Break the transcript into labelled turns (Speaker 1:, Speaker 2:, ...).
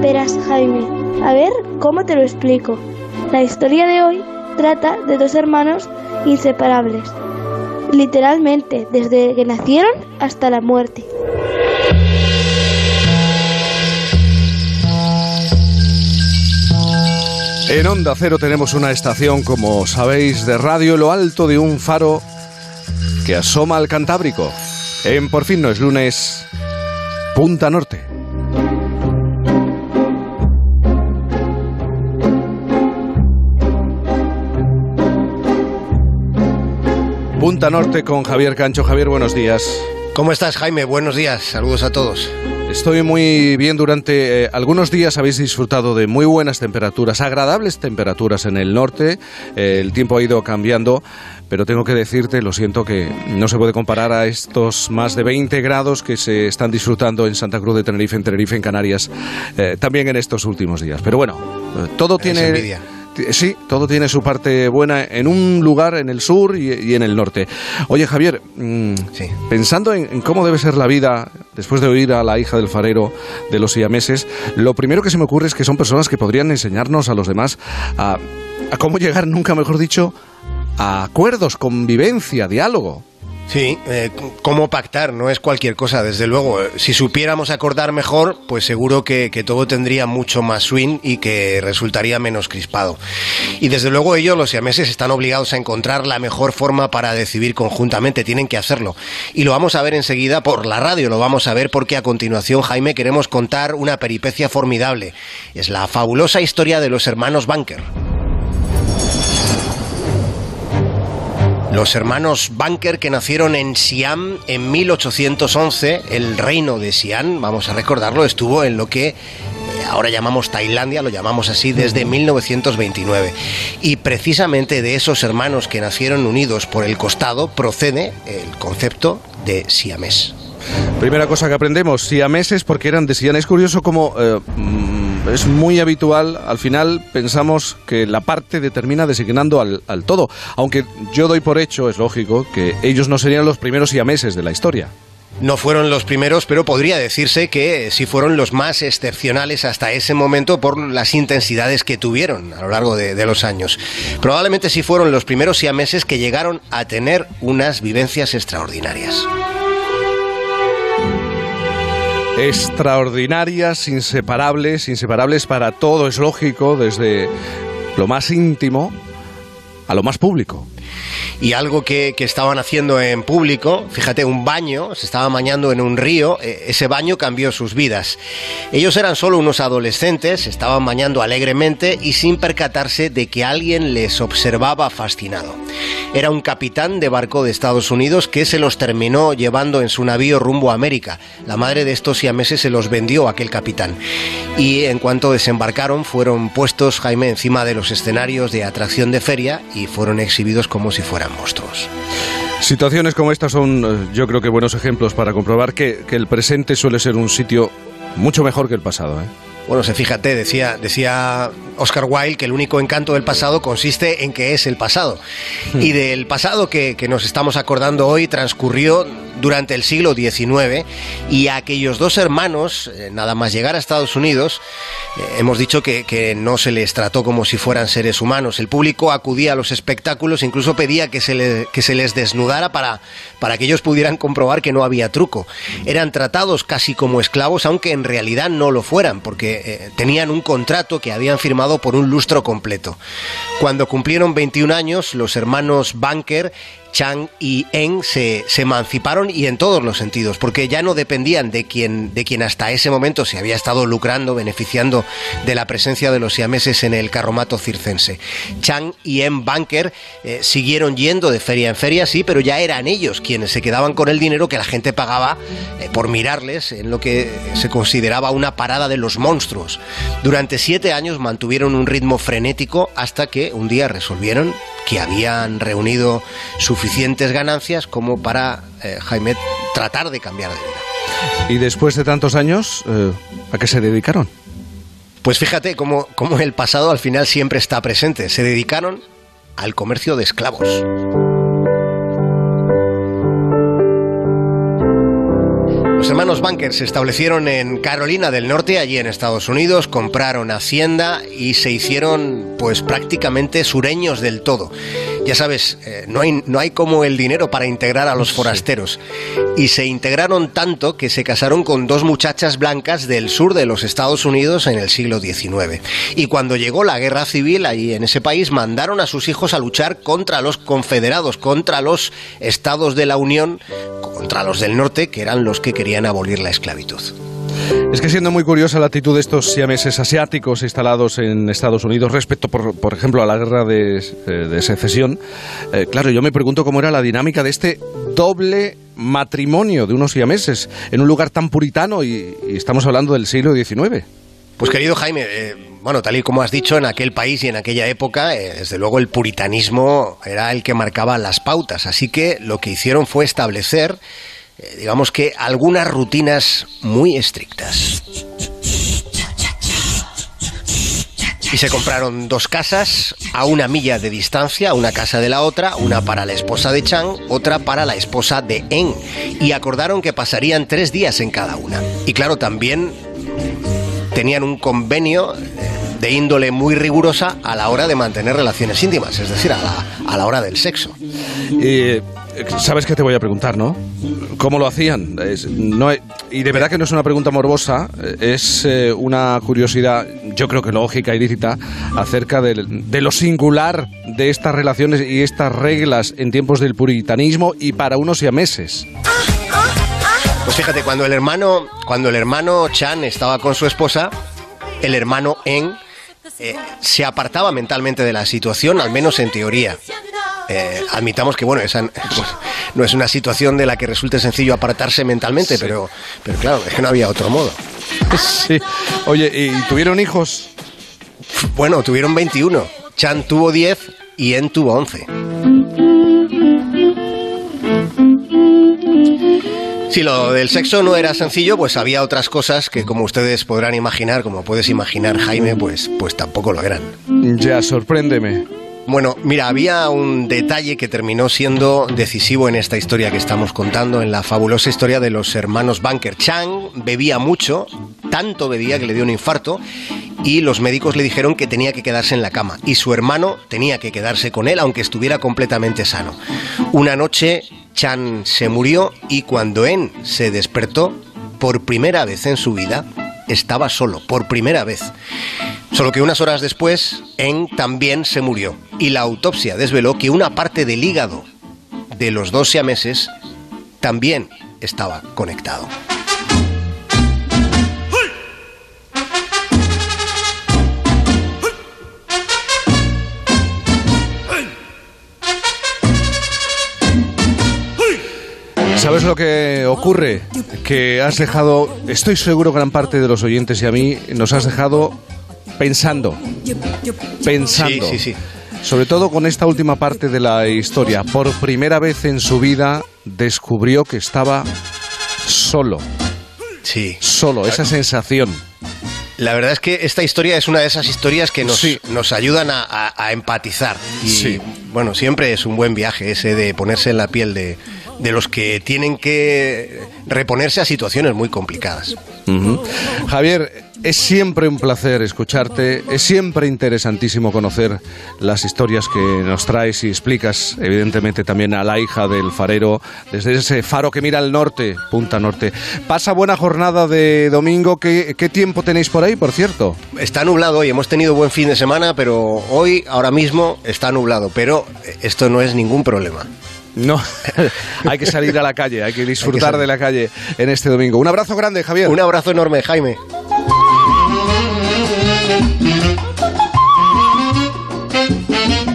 Speaker 1: Verás, Jaime, a ver cómo te lo explico. La historia de hoy trata de dos hermanos inseparables, literalmente desde que nacieron hasta la muerte.
Speaker 2: En Onda Cero tenemos una estación, como sabéis, de radio lo alto de un faro que asoma al Cantábrico. En Por fin no es lunes, Punta Norte. Punta Norte con Javier Cancho. Javier, buenos días.
Speaker 3: ¿Cómo estás, Jaime? Buenos días. Saludos a todos.
Speaker 2: Estoy muy bien durante eh, algunos días habéis disfrutado de muy buenas temperaturas, agradables temperaturas en el norte. Eh, el tiempo ha ido cambiando, pero tengo que decirte, lo siento, que no se puede comparar a estos más de 20 grados que se están disfrutando en Santa Cruz de Tenerife, en Tenerife, en Canarias, eh, también en estos últimos días. Pero bueno, todo tiene...
Speaker 3: envidia.
Speaker 2: Sí, todo tiene su parte buena en un lugar en el sur y, y en el norte. Oye, Javier, mm,
Speaker 3: Sí.
Speaker 2: pensando en, en cómo debe ser la vida después de oír a la hija del farero de los siameses, lo primero que se me ocurre es que son personas que podrían enseñarnos a los demás a, a cómo llegar, nunca mejor dicho, a acuerdos, convivencia, diálogo.
Speaker 3: Sí, eh, cómo pactar no es cualquier cosa, desde luego. Eh, Si supiéramos acordar mejor, pues seguro que, que todo tendría mucho más swing y que resultaría menos crispado. Y desde luego ellos, los siameses, están obligados a encontrar la mejor forma para decidir conjuntamente, tienen que hacerlo. Y lo vamos a ver enseguida por la radio, lo vamos a ver porque a continuación, Jaime, queremos contar una peripecia formidable. Es la fabulosa historia de los hermanos Bunker. Los hermanos Bunker que nacieron en Siam en 1811, el reino de Siam, vamos a recordarlo, estuvo en lo que eh, ahora llamamos Tailandia, lo llamamos así desde 1929. Y precisamente de esos hermanos que nacieron unidos por el costado procede el concepto de siamés.
Speaker 2: Primera cosa que aprendemos, siameses porque eran de Siam. Es curioso como es muy habitual, al final pensamos que la parte determina designando al, al todo. Aunque yo doy por hecho, es lógico, que ellos no serían los primeros siameses de la historia.
Speaker 3: No fueron los primeros, pero podría decirse que sí fueron los más excepcionales hasta ese momento por las intensidades que tuvieron a lo largo de, de los años. Probablemente sí fueron los primeros siameses que llegaron a tener unas vivencias extraordinarias.
Speaker 2: Extraordinarias, inseparables, inseparables para todo, es lógico, desde lo más íntimo a lo más público.
Speaker 3: Y algo que, que estaban haciendo en público, fíjate, un baño, se estaba bañando en un río, eh, ese baño cambió sus vidas. Ellos eran solo unos adolescentes, estaban bañando alegremente y sin percatarse de que alguien les observaba fascinado. Era un capitán de barco de Estados Unidos que se los terminó llevando en su navío rumbo a América. La madre de estos siameses se los vendió a aquel capitán. Y en cuanto desembarcaron, fueron puestos, Jaime, encima de los escenarios de atracción de feria y fueron exhibidos como si fueran monstruos.
Speaker 2: Situaciones como estas son, eh, yo creo que buenos ejemplos para comprobar que, que el presente suele ser un sitio mucho mejor que el pasado. ¿eh?
Speaker 3: Bueno, se fíjate, decía, decía Oscar Wilde que el único encanto del pasado consiste en que es el pasado. Y del pasado que, que nos estamos acordando hoy transcurrió durante el siglo XIX y a aquellos dos hermanos, eh, nada más llegar a Estados Unidos, eh, hemos dicho que, no se les trató como si fueran seres humanos. El público acudía a los espectáculos, incluso pedía que se, que se les desnudara para, para que ellos pudieran comprobar que no había truco. Eran tratados casi como esclavos, aunque en realidad no lo fueran, porque eh, tenían un contrato que habían firmado por un lustro completo. Cuando cumplieron 21 años, los hermanos Bunker Chang y Eng se, emanciparon y en todos los sentidos, porque ya no dependían de quien, de quien hasta ese momento se había estado lucrando, beneficiando de la presencia de los siameses en el carromato circense. Chang y Eng Bunker eh, siguieron yendo de feria en feria, sí, pero ya eran ellos quienes se quedaban con el dinero que la gente pagaba eh, por mirarles en lo que se consideraba una parada de los monstruos. Durante siete años mantuvieron un ritmo frenético hasta que un día resolvieron que habían reunido suficientes ganancias como para, eh, Jaime, tratar de cambiar de vida.
Speaker 2: Y después de tantos años, eh, ¿a qué se dedicaron?
Speaker 3: Pues fíjate cómo, cómo el pasado al final siempre está presente. Se dedicaron al comercio de esclavos. Los Bunker se establecieron en Carolina del Norte, allí en Estados Unidos, compraron hacienda y se hicieron pues prácticamente sureños del todo. Ya sabes, eh, no, hay, no hay como el dinero para integrar a los forasteros. Y se integraron tanto que se casaron con dos muchachas blancas del sur de los Estados Unidos en el siglo XIX. Y cuando llegó la guerra civil allí en ese país, mandaron a sus hijos a luchar contra los confederados, contra los estados de la Unión, contra los del norte, que eran los que querían abolir la esclavitud.
Speaker 2: Es que siendo muy curiosa la actitud de estos siameses asiáticos instalados en Estados Unidos respecto, por, por ejemplo, a la guerra de, eh, secesión, eh, claro, yo me pregunto cómo era la dinámica de este doble matrimonio de unos siameses en un lugar tan puritano y, estamos hablando del siglo XIX.
Speaker 3: Pues querido Jaime, eh, bueno, tal y como has dicho, en aquel país y en aquella época, desde luego el puritanismo era el que marcaba las pautas, así que lo que hicieron fue establecer eh, digamos que algunas rutinas muy estrictas. Y se compraron dos casas a una milla de distancia, una casa de la otra, una para la esposa de Chang, otra para la esposa de En. Y acordaron que pasarían tres días en cada una. Y claro, también tenían un convenio eh, de índole muy rigurosa a la hora de mantener relaciones íntimas, es decir, a la, a la hora del sexo.
Speaker 2: Y Sabes que te voy a preguntar, ¿no? ¿Cómo lo hacían? y de verdad que no es una pregunta morbosa, es eh, una curiosidad, yo creo que lógica y lícita, acerca de, lo singular de estas relaciones y estas reglas en tiempos del puritanismo y para unos meses.
Speaker 3: Pues fíjate, cuando el hermano, cuando el hermano Chan estaba con su esposa, el hermano En eh, se apartaba mentalmente de la situación, al menos en teoría. Eh, admitamos que bueno, esa no es una situación de la que resulte sencillo apartarse mentalmente, pero, pero claro, es que no había otro modo.
Speaker 2: Sí. Oye, ¿y tuvieron hijos?
Speaker 3: Bueno, tuvieron 21. Chan tuvo 10 y En tuvo 11. Si lo del sexo no era sencillo, pues había otras cosas que, como ustedes podrán imaginar, como puedes imaginar, Jaime, pues, pues tampoco lo eran.
Speaker 2: Ya, sorpréndeme.
Speaker 3: Bueno, mira, había un detalle que terminó siendo decisivo en esta historia que estamos contando, en la fabulosa historia de los hermanos Bunker. Chang bebía mucho, tanto bebía que le dio un infarto y los médicos le dijeron que tenía que quedarse en la cama y su hermano tenía que quedarse con él aunque estuviera completamente sano. Una noche Chan se murió y cuando En se despertó, por primera vez en su vida, estaba solo, por primera vez. Solo que unas horas después, En también se murió y la autopsia desveló que una parte del hígado de los dos siameses también estaba conectado.
Speaker 2: ¿Sabes lo que ocurre? Que has dejado, estoy seguro gran parte de los oyentes y a mí nos has dejado pensando, pensando.
Speaker 3: Sí, sí, sí.
Speaker 2: Sobre todo con esta última parte de la historia. Por primera vez en su vida descubrió que estaba solo.
Speaker 3: Sí.
Speaker 2: Solo, esa sensación.
Speaker 3: La verdad es que esta historia es una de esas historias que nos, nos ayudan a, empatizar. Y sí. bueno, siempre es un buen viaje ese de ponerse en la piel de, de los que tienen que reponerse a situaciones muy complicadas.
Speaker 2: Javier, es siempre un placer escucharte, es siempre interesantísimo conocer las historias que nos traes y explicas, evidentemente también a la hija del farero, desde ese faro que mira al norte, Punta Norte. Pasa buena jornada de domingo, ¿qué, qué tiempo tenéis por ahí, por cierto?
Speaker 3: Está nublado hoy, hemos tenido buen fin de semana, pero hoy, ahora mismo, está nublado, pero esto no es ningún problema.
Speaker 2: No, hay que salir a la calle, hay que disfrutar de la calle en este domingo. Un abrazo grande, Javier.
Speaker 3: Un abrazo enorme, Jaime.